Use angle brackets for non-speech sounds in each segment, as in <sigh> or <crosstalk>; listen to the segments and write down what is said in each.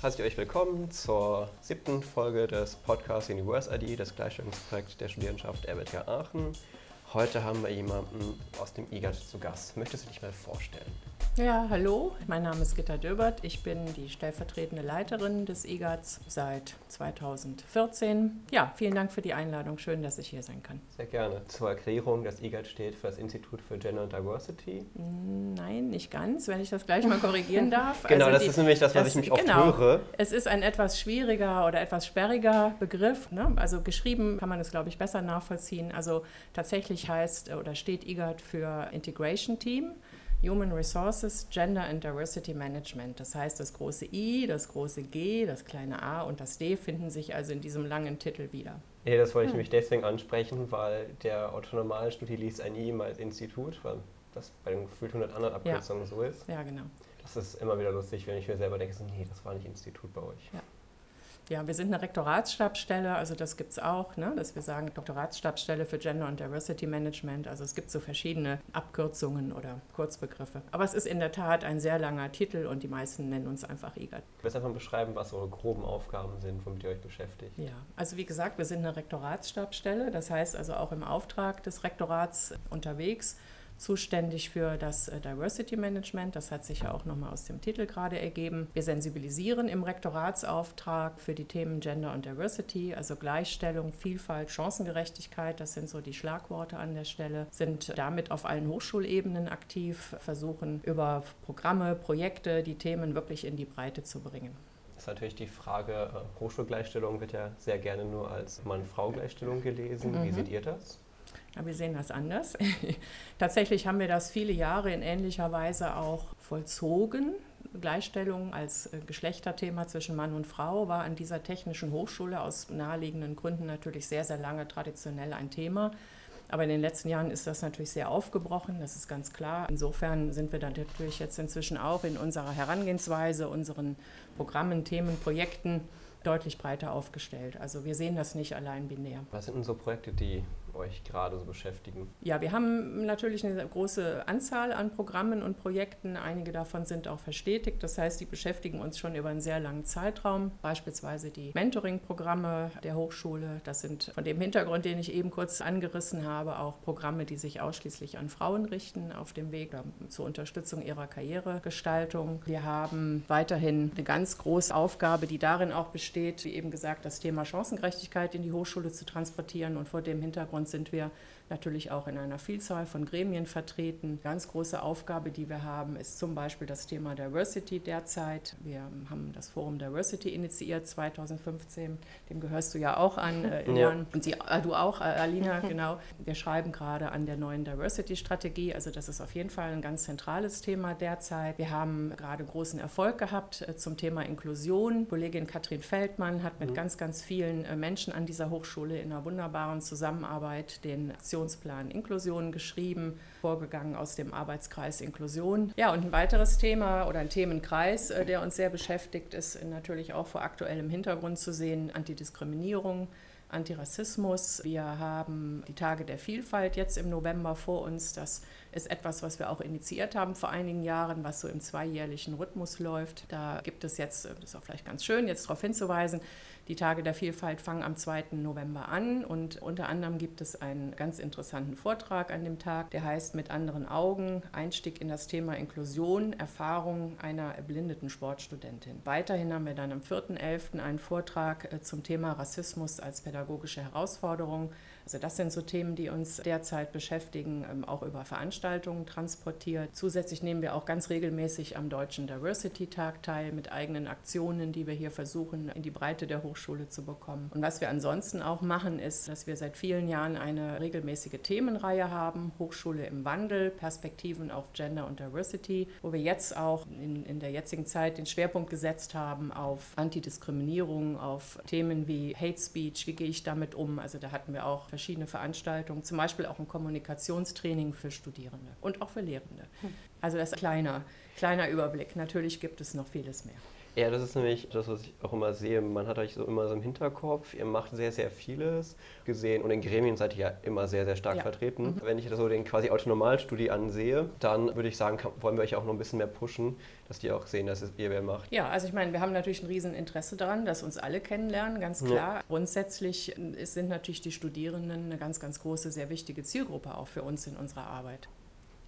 heiße ich euch willkommen zur siebten Folge des Podcasts Universe ID, das Gleichstellungsprojekt der Studierendenschaft RWTH Aachen. Heute haben wir jemanden aus dem IGAT zu Gast. Möchtest du dich mal vorstellen? Ja, hallo, mein Name ist Gitta Döbert. Ich bin die stellvertretende Leiterin des IGATs seit 2014. Ja, vielen Dank für die Einladung. Schön, dass ich hier sein kann. Sehr gerne. Zur Erklärung, das IGAT steht für das Institut für Gender and Diversity. Nein, nicht ganz, wenn ich das gleich mal korrigieren <laughs> darf. genau, also das die, ist nämlich das, was das, ich mich oft genau, höre. Es ist ein etwas schwieriger oder etwas sperriger Begriff. Ne? Also geschrieben kann man es, glaube ich, besser nachvollziehen. Also tatsächlich heißt oder steht IGAT für Integration Team. Human Resources, Gender and Diversity Management. Das heißt, das große I, das große G, das kleine A und das D finden sich also in diesem langen Titel wieder. Nee, das wollte ich hm. nämlich deswegen ansprechen, weil der Autonormalstudie liest ein I immer als Institut, weil das bei den gefühlt 100 anderen Abkürzungen ja. so ist. Ja, genau. Das ist immer wieder lustig, wenn ich mir selber denke, so, nee, das war nicht Institut bei euch. Ja. Ja, wir sind eine Rektoratsstabsstelle, also das gibt es auch, ne, dass wir sagen Doktoratsstabsstelle für Gender und Diversity Management. Also es gibt so verschiedene Abkürzungen oder Kurzbegriffe. Aber es ist in der Tat ein sehr langer Titel und die meisten nennen uns einfach IGAT. Willst du einfach beschreiben, was eure groben Aufgaben sind, womit ihr euch beschäftigt? Ja, also wie gesagt, wir sind eine Rektoratsstabsstelle, das heißt also auch im Auftrag des Rektorats unterwegs zuständig für das äh, Diversity Management. Das hat sich ja auch nochmal aus dem Titel gerade ergeben. Wir sensibilisieren im Rektoratsauftrag für die Themen Gender und Diversity, also Gleichstellung, Vielfalt, Chancengerechtigkeit. Das sind so die Schlagworte an der Stelle. Sind damit auf allen Hochschulebenen aktiv, versuchen über Programme, Projekte die Themen wirklich in die Breite zu bringen Das ist natürlich die Frage, äh, Hochschulgleichstellung wird ja sehr gerne nur als Mann-Frau-Gleichstellung gelesen. Mhm. Wie seht ihr das? Wir sehen das anders. <laughs> Tatsächlich haben wir das viele Jahre in ähnlicher Weise auch vollzogen. Gleichstellung als äh, Geschlechterthema zwischen Mann und Frau war an dieser technischen Hochschule aus naheliegenden Gründen natürlich sehr, sehr lange traditionell ein Thema. Aber in den letzten Jahren ist das natürlich sehr aufgebrochen, das ist ganz klar. Insofern sind wir dann natürlich jetzt inzwischen auch in unserer Herangehensweise, unseren Programmen, Themen, Projekten deutlich breiter aufgestellt. Also wir sehen das nicht allein binär. Was sind denn so Projekte, die euch gerade so beschäftigen? Ja, wir haben natürlich eine große Anzahl an Programmen und Projekten. Einige davon sind auch verstetigt. Das heißt, die beschäftigen uns schon über einen sehr langen Zeitraum. Beispielsweise die Mentoring-Programme der Hochschule. Das sind von dem Hintergrund, den ich eben kurz angerissen habe, auch Programme, die sich ausschließlich an Frauen richten auf dem Weg zur Unterstützung ihrer Karrieregestaltung. Wir haben weiterhin eine ganz große Aufgabe, die darin auch besteht, wie eben gesagt, das Thema Chancengerechtigkeit in die Hochschule zu transportieren. Und vor dem Hintergrund sind wir natürlich auch in einer Vielzahl von Gremien vertreten. Ganz große Aufgabe, die wir haben, ist zum Beispiel das Thema Diversity derzeit. Wir haben das Forum Diversity initiiert 2015. Dem gehörst du ja auch an, äh, <laughs> ja. Und Sie, äh, du auch, äh, Alina, <laughs> genau. Wir schreiben gerade an der neuen Diversity-Strategie. Also das ist auf jeden Fall ein ganz zentrales Thema derzeit. Wir haben gerade großen Erfolg gehabt äh, zum Thema Inklusion. Kollegin Katrin Feldmann hat mit mhm. ganz, ganz vielen äh, Menschen an dieser Hochschule in einer wunderbaren Zusammenarbeit Arbeit den Aktionsplan Inklusion geschrieben, vorgegangen aus dem Arbeitskreis Inklusion. Ja, und ein weiteres Thema oder ein Themenkreis, äh, der uns sehr beschäftigt, ist natürlich auch vor aktuellem Hintergrund zu sehen, Antidiskriminierung. Antirassismus. Wir haben die Tage der Vielfalt jetzt im November vor uns. Das ist etwas, was wir auch initiiert haben vor einigen Jahren, was so im zweijährlichen Rhythmus läuft. Da gibt es jetzt, das ist auch vielleicht ganz schön, jetzt darauf hinzuweisen, die Tage der Vielfalt fangen am 2. November an und unter anderem gibt es einen ganz interessanten Vortrag an dem Tag, der heißt Mit anderen Augen, Einstieg in das Thema Inklusion, Erfahrung einer erblindeten Sportstudentin. Weiterhin haben wir dann am 4.11. einen Vortrag äh, zum Thema Rassismus als pädagogische Herausforderung also das sind so Themen, die uns derzeit beschäftigen, ähm, auch über Veranstaltungen transportiert. Zusätzlich nehmen wir auch ganz regelmäßig am Deutschen Diversity Tag teil mit eigenen Aktionen, die wir hier versuchen, in die Breite der Hochschule zu bekommen. Und was wir ansonsten auch machen, ist, dass wir seit vielen Jahren eine regelmäßige Themenreihe haben, Hochschule im Wandel, Perspektiven auf Gender und Diversity, wo wir jetzt auch in, in der jetzigen Zeit den Schwerpunkt gesetzt haben auf Antidiskriminierung, auf Themen wie Hate Speech, wie gehe ich damit um. Also da hatten wir auch Veranstaltungen, zum Beispiel auch ein Kommunikationstraining für Studierende und auch für Lehrende. Hm. Also das ist ein kleiner, kleiner Überblick. Natürlich gibt es noch vieles mehr. Ja, das ist nämlich das, was ich auch immer sehe. Man hat euch so immer so im Hinterkopf, ihr macht sehr, sehr vieles gesehen und in Gremien seid ihr ja immer sehr, sehr stark ja. vertreten. Mhm. Wenn ich das so den quasi Autonomalstudie ansehe, dann würde ich sagen, kann, wollen wir euch auch noch ein bisschen mehr pushen, dass die auch sehen, dass es ihr wer macht. Ja, also ich meine, wir haben natürlich ein Rieseninteresse daran, dass uns alle kennenlernen, ganz klar. Ja. Grundsätzlich sind natürlich die Studierenden eine ganz, ganz große, sehr wichtige Zielgruppe auch für uns in unserer Arbeit.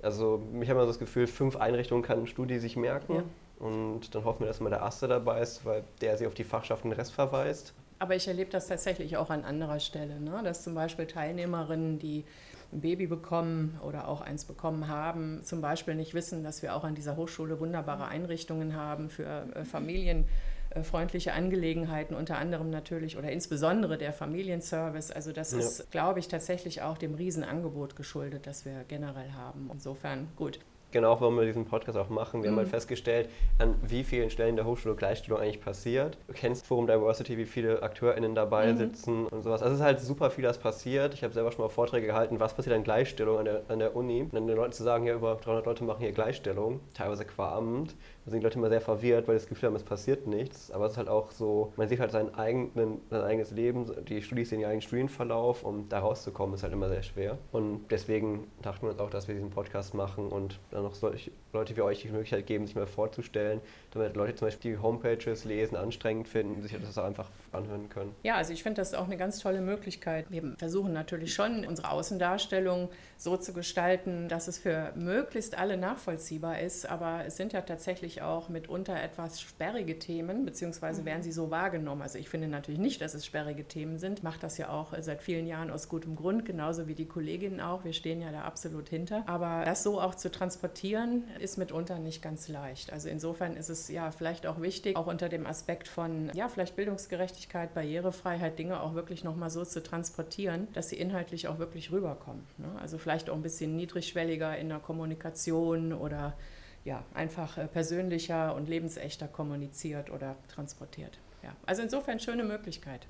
Also ich habe immer so das Gefühl, fünf Einrichtungen kann eine Studie sich merken. Ja. Und dann hoffen wir, dass mal der Erste dabei ist, weil der sie auf die Fachschaften Rest verweist. Aber ich erlebe das tatsächlich auch an anderer Stelle, ne? dass zum Beispiel Teilnehmerinnen, die ein Baby bekommen oder auch eins bekommen haben, zum Beispiel nicht wissen, dass wir auch an dieser Hochschule wunderbare Einrichtungen haben für äh, familienfreundliche Angelegenheiten, unter anderem natürlich oder insbesondere der Familienservice. Also das ja. ist, glaube ich, tatsächlich auch dem Riesenangebot geschuldet, das wir generell haben. Insofern gut genau warum wir diesen Podcast auch machen. Wir mhm. haben halt mhm. festgestellt, an wie vielen Stellen der Hochschule Gleichstellung eigentlich passiert. Du kennst Forum Diversity, wie viele AkteurInnen dabei mhm. sitzen und sowas. Also es ist halt super viel, das passiert. Ich habe selber schon mal Vorträge gehalten, was passiert an Gleichstellung an der, an der Uni. Und dann den Leuten zu sagen, ja, über 300 Leute machen hier Gleichstellung, teilweise qua Amt. Da sind die Leute immer sehr verwirrt, weil das Gefühl haben, es passiert nichts. Aber es ist halt auch so, man sieht halt seinen eigenen, sein eigenes Leben, die Studis sehen ihren eigenen Studienverlauf und da rauszukommen ist halt immer sehr schwer. Und deswegen dachten wir uns auch, dass wir diesen Podcast machen und dann noch solche Leute wie euch die Möglichkeit geben, sich mal vorzustellen, damit Leute zum Beispiel die Homepages lesen, anstrengend finden, sich das auch einfach anhören können. Ja, also ich finde das auch eine ganz tolle Möglichkeit. Wir versuchen natürlich schon, unsere Außendarstellung so zu gestalten, dass es für möglichst alle nachvollziehbar ist, aber es sind ja tatsächlich auch mitunter etwas sperrige Themen, beziehungsweise werden sie so wahrgenommen. Also ich finde natürlich nicht, dass es sperrige Themen sind, mache das ja auch seit vielen Jahren aus gutem Grund, genauso wie die Kolleginnen auch. Wir stehen ja da absolut hinter. Aber das so auch zu transportieren, ist mitunter nicht ganz leicht. Also insofern ist es ja vielleicht auch wichtig, auch unter dem Aspekt von, ja, vielleicht Bildungsgerechtigkeit, Barrierefreiheit, Dinge auch wirklich nochmal so zu transportieren, dass sie inhaltlich auch wirklich rüberkommen. Ne? Also vielleicht auch ein bisschen niedrigschwelliger in der Kommunikation oder ja, einfach äh, persönlicher und lebensechter kommuniziert oder transportiert. Ja, also insofern schöne Möglichkeit.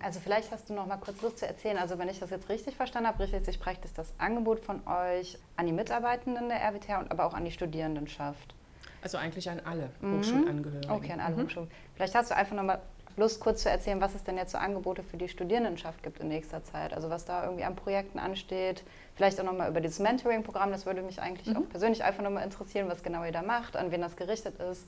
Also vielleicht hast du noch mal kurz Lust zu erzählen. Also wenn ich das jetzt richtig verstanden habe, richtet sich praktisch das Angebot von euch an die Mitarbeitenden der RWTH und aber auch an die Studierendenschaft. Also eigentlich an alle mhm. Hochschulangehörigen. Okay, an alle mhm. Hochschulen. Vielleicht hast du einfach noch mal Lust, kurz zu erzählen, was es denn jetzt so Angebote für die Studierendenschaft gibt in nächster Zeit. Also was da irgendwie an Projekten ansteht. Vielleicht auch noch mal über dieses Mentoring-Programm. Das würde mich eigentlich mhm. auch persönlich einfach noch mal interessieren, was genau ihr da macht, an wen das gerichtet ist.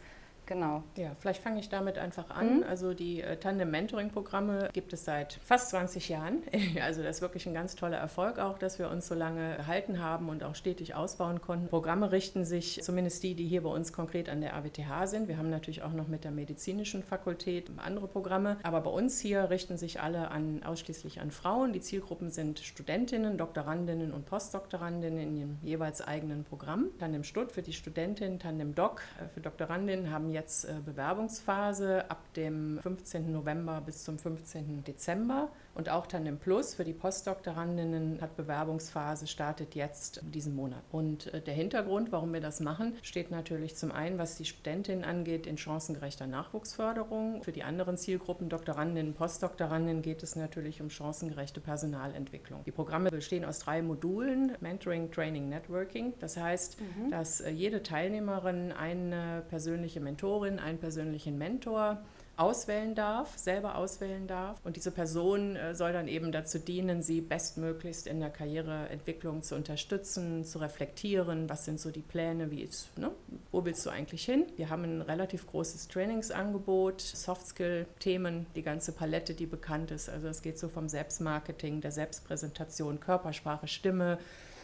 Genau. Ja, vielleicht fange ich damit einfach an. Mhm. Also die äh, Tandem-Mentoring-Programme gibt es seit fast 20 Jahren. <laughs> Also das ist wirklich ein ganz toller Erfolg auch, dass wir uns so lange gehalten haben und auch stetig ausbauen konnten. Programme richten sich, zumindest die, die hier bei uns konkret an der AWTH sind. Wir haben natürlich auch noch mit der medizinischen Fakultät andere Programme, aber bei uns hier richten sich alle an, ausschließlich an Frauen. Die Zielgruppen sind Studentinnen, Doktorandinnen und Postdoktorandinnen in ihrem jeweils eigenen Programm. Tandem Stutt für die Studentin, Tandem Doc äh, für Doktorandinnen haben jetzt jetzt äh, Bewerbungsphase ab dem 15. November bis zum 15. Dezember. Und auch Tandem Plus für die Postdoktorandinnen hat Bewerbungsphase, startet jetzt diesen Monat. Und äh, der Hintergrund, warum wir das machen, steht natürlich zum einen, was die Studentin angeht, in chancengerechter Nachwuchsförderung. Für die anderen Zielgruppen, Doktorandinnen, Postdoktorandinnen, geht es natürlich um chancengerechte Personalentwicklung. Die Programme bestehen aus drei Modulen, Mentoring, Training, Networking. Das heißt, mhm. dass äh, jede Teilnehmerin eine persönliche Mentorin, einen persönlichen Mentor auswählen darf, selber auswählen darf. Und diese Person äh, soll dann eben dazu dienen, sie bestmöglichst in der Karriereentwicklung zu unterstützen, zu reflektieren, was sind so die Pläne, wie ist, ne? wo willst du eigentlich hin? Wir haben ein relativ großes Trainingsangebot, Softskill-Themen, die ganze Palette, die bekannt ist. Also es geht so vom Selbstmarketing, der Selbstpräsentation, Körpersprache, Stimme,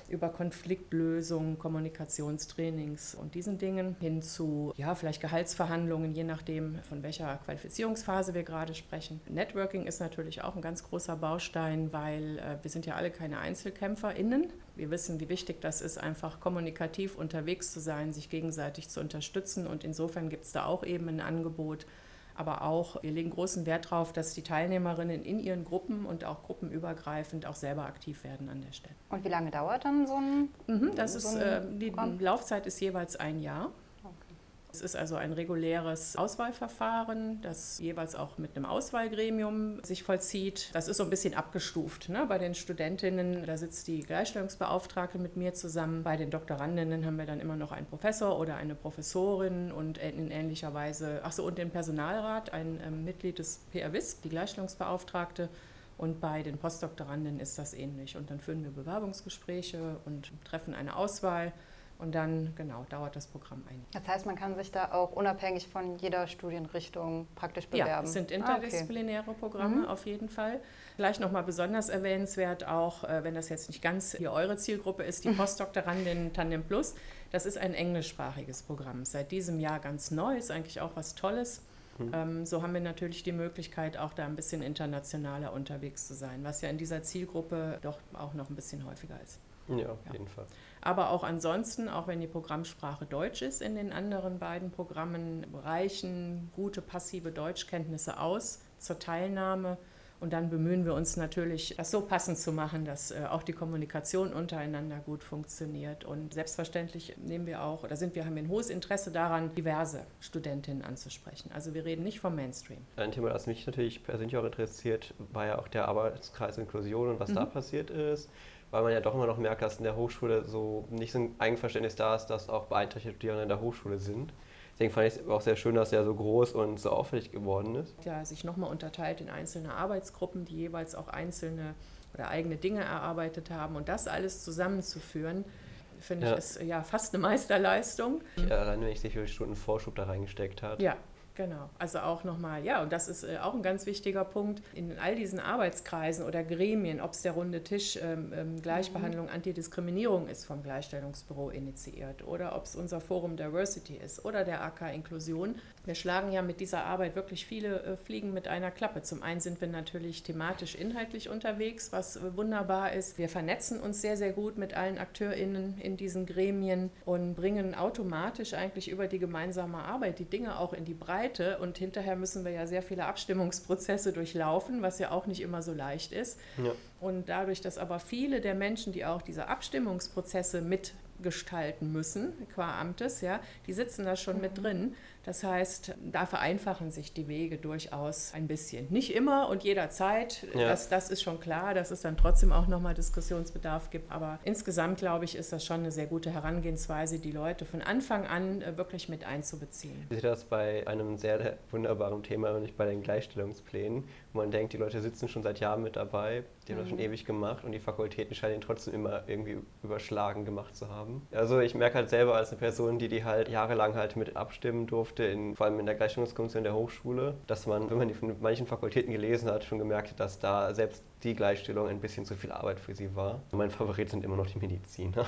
über Konfliktlösung, Kommunikationstrainings und diesen Dingen hin zu, ja, vielleicht Gehaltsverhandlungen, je nachdem, von welcher Qualifizierungsphase wir gerade sprechen. Networking ist natürlich auch ein ganz großer Baustein, weil äh, wir sind ja alle keine EinzelkämpferInnen. Wir wissen, wie wichtig das ist, einfach kommunikativ unterwegs zu sein, sich gegenseitig zu unterstützen und insofern gibt es da auch eben ein Angebot, aber auch, wir legen großen Wert darauf, dass die Teilnehmerinnen in ihren Gruppen und auch gruppenübergreifend auch selber aktiv werden an der Stelle. Und wie lange dauert dann so ein mhm, Das so ist, äh, die Laufzeit ist jeweils ein Jahr. Es ist also ein reguläres Auswahlverfahren, das jeweils auch mit einem Auswahlgremium sich vollzieht. Das ist so ein bisschen abgestuft. Ne? Bei den Studentinnen, da sitzt die Gleichstellungsbeauftragte mit mir zusammen. Bei den Doktorandinnen haben wir dann immer noch einen Professor oder eine Professorin und in ähnlicher Weise, ach so, und den Personalrat, ein ähm, Mitglied des PRWIS, die Gleichstellungsbeauftragte. Und bei den Postdoktoranden ist das ähnlich. Und dann führen wir Bewerbungsgespräche und treffen eine Auswahl. Und dann, genau, dauert das Programm ein. Das heißt, man kann sich da auch unabhängig von jeder Studienrichtung praktisch bewerben? Ja, es sind interdisziplinäre ah, okay. Programme mhm. auf jeden Fall. Vielleicht nochmal besonders erwähnenswert auch, äh, wenn das jetzt nicht ganz hier eure Zielgruppe ist, die Postdoktorandin Tandem Plus. Das ist ein englischsprachiges Programm. Seit diesem Jahr ganz neu, ist eigentlich auch was Tolles. Mhm. Ähm, so haben wir natürlich die Möglichkeit, auch da ein bisschen internationaler unterwegs zu sein, was ja in dieser Zielgruppe doch auch noch ein bisschen häufiger ist. Ja, auf ja. jeden Fall. Aber auch ansonsten, auch wenn die Programmsprache Deutsch ist, in den anderen beiden Programmen reichen gute passive Deutschkenntnisse aus zur Teilnahme. Und dann bemühen wir uns natürlich, das so passend zu machen, dass äh, auch die Kommunikation untereinander gut funktioniert. Und selbstverständlich nehmen wir auch, oder sind wir, haben wir ein hohes Interesse daran, diverse Studentinnen anzusprechen. Also wir reden nicht vom Mainstream. Ein Thema, das mich natürlich persönlich auch interessiert, war ja auch der Arbeitskreis Inklusion und was mhm. da passiert ist weil man ja doch immer noch merkt, dass in der Hochschule so nicht so ein Eigenverständnis da ist, dass auch beeinträchtigte Studierende in der Hochschule sind. Deswegen fand ich es auch sehr schön, dass er so groß und so auffällig geworden ist. Ja, sich nochmal unterteilt in einzelne Arbeitsgruppen, die jeweils auch einzelne oder eigene Dinge erarbeitet haben und das alles zusammenzuführen, finde ja. ich, ist ja fast eine Meisterleistung. Ja, allein wenn ich wie viele Stunden Vorschub da reingesteckt hat. Ja, Genau, also auch nochmal, ja, und das ist äh, auch ein ganz wichtiger Punkt in all diesen Arbeitskreisen oder Gremien, ob es der runde Tisch ähm, ähm, Gleichbehandlung, mhm. Antidiskriminierung ist vom Gleichstellungsbüro initiiert oder ob es unser Forum Diversity ist oder der AK Inklusion. Wir schlagen ja mit dieser Arbeit wirklich viele äh, Fliegen mit einer Klappe. Zum einen sind wir natürlich thematisch inhaltlich unterwegs, was äh, wunderbar ist. Wir vernetzen uns sehr, sehr gut mit allen AkteurInnen in diesen Gremien und bringen automatisch eigentlich über die gemeinsame Arbeit die Dinge auch in die Breite und hinterher müssen wir ja sehr viele Abstimmungsprozesse durchlaufen, was ja auch nicht immer so leicht ist. Ja. Und dadurch, dass aber viele der Menschen, die auch diese Abstimmungsprozesse mitgestalten müssen, qua Amtes, ja, die sitzen da schon mhm. mit drin. Das heißt, da vereinfachen sich die Wege durchaus ein bisschen. Nicht immer und jederzeit, ja. das, das ist schon klar, dass es dann trotzdem auch nochmal Diskussionsbedarf gibt. Aber insgesamt, glaube ich, ist das schon eine sehr gute Herangehensweise, die Leute von Anfang an äh, wirklich mit einzubeziehen. Ich sehe das bei einem sehr wunderbaren Thema, nämlich bei den Gleichstellungsplänen, wo man denkt, die Leute sitzen schon seit Jahren mit dabei, die haben das schon mhm. ewig gemacht und die Fakultäten scheinen ihn trotzdem immer irgendwie überschlagen gemacht zu haben. Also ich merke halt selber als eine Person, die die halt jahrelang halt mit abstimmen durfte, in, vor allem in der Gleichstellungskommission der Hochschule, dass man, wenn man die von manchen Fakultäten gelesen hat, schon gemerkt hat, dass da selbst die Gleichstellung ein bisschen zu viel Arbeit für sie war. Mein Favorit sind immer noch die Mediziner.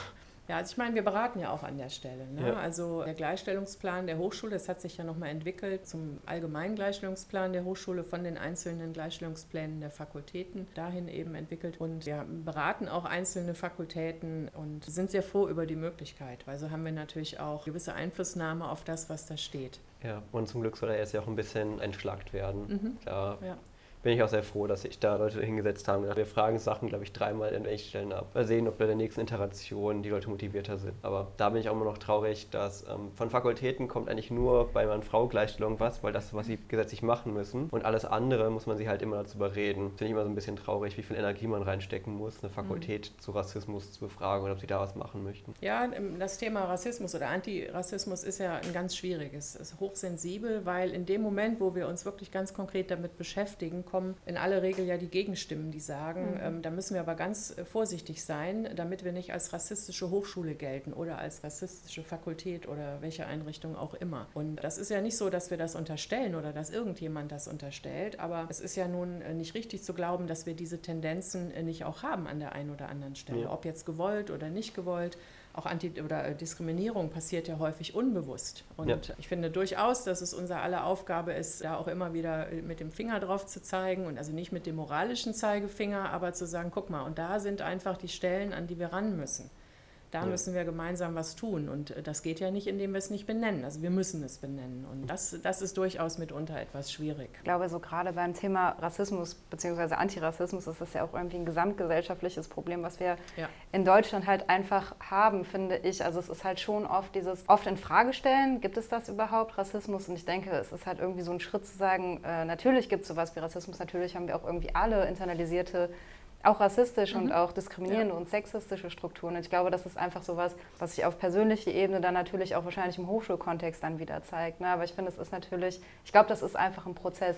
Ja, also ich meine, wir beraten ja auch an der Stelle. Ne? Ja. Also der Gleichstellungsplan der Hochschule, das hat sich ja nochmal entwickelt zum allgemeinen Gleichstellungsplan der Hochschule von den einzelnen Gleichstellungsplänen der Fakultäten dahin eben entwickelt. Und wir beraten auch einzelne Fakultäten und sind sehr froh über die Möglichkeit, weil so haben wir natürlich auch gewisse Einflussnahme auf das, was da steht. Ja, und zum Glück soll er jetzt ja auch ein bisschen entschlackt werden. Mhm. Da ja bin ich auch sehr froh, dass sich da Leute hingesetzt haben. Wir fragen Sachen, glaube ich, dreimal in welchen Stellen ab. Mal sehen, ob bei der nächsten Interaktion die Leute motivierter sind. Aber da bin ich auch immer noch traurig, dass ähm, von Fakultäten kommt eigentlich nur bei Mann-Frau-Gleichstellung was, weil das ist, was sie gesetzlich machen müssen. Und alles andere muss man sie halt immer dazu überreden. Finde ich immer so ein bisschen traurig, wie viel Energie man reinstecken muss, eine Fakultät mhm. zu Rassismus zu befragen und ob sie da was machen möchten. Ja, das Thema Rassismus oder Antirassismus ist ja ein ganz schwieriges. Es ist hochsensibel, weil in dem Moment, wo wir uns wirklich ganz konkret damit beschäftigen, kommen in aller Regel ja die Gegenstimmen, die sagen, mhm. ähm, da müssen wir aber ganz äh, vorsichtig sein, damit wir nicht als rassistische Hochschule gelten oder als rassistische Fakultät oder welche Einrichtung auch immer. Und das ist ja nicht so, dass wir das unterstellen oder dass irgendjemand das unterstellt, aber es ist ja nun äh, nicht richtig zu glauben, dass wir diese Tendenzen äh, nicht auch haben an der einen oder anderen Stelle, ja. ob jetzt gewollt oder nicht gewollt auch Anti- oder äh, Diskriminierung passiert ja häufig unbewusst. Und ja. ich finde durchaus, dass es unsere aller Aufgabe ist, da auch immer wieder äh, mit dem Finger drauf zu zeigen und also nicht mit dem moralischen Zeigefinger, aber zu sagen, guck mal, und da sind einfach die Stellen, an die wir ran müssen. Da ja. müssen wir gemeinsam was tun. Und äh, das geht ja nicht, indem wir es nicht benennen. Also wir müssen es benennen. Und das, das ist durchaus mitunter etwas schwierig. Ich glaube, so gerade beim Thema Rassismus bzw. Antirassismus ist das ja auch irgendwie ein gesamtgesellschaftliches Problem, was wir ja. in Deutschland halt einfach haben, finde ich. Also es ist halt schon oft dieses oft in Frage stellen, gibt es das überhaupt, Rassismus? Und ich denke, es ist halt irgendwie so ein Schritt zu sagen, äh, natürlich gibt es sowas wie Rassismus, natürlich haben wir auch irgendwie alle internalisierte auch rassistisch mhm. und auch diskriminierende ja. und sexistische Strukturen. Und ich glaube, das ist einfach so was, was sich auf persönlicher Ebene dann natürlich auch wahrscheinlich im Hochschulkontext dann wieder zeigt. Ne? Aber ich finde, es ist natürlich, ich glaube, das ist einfach ein Prozess,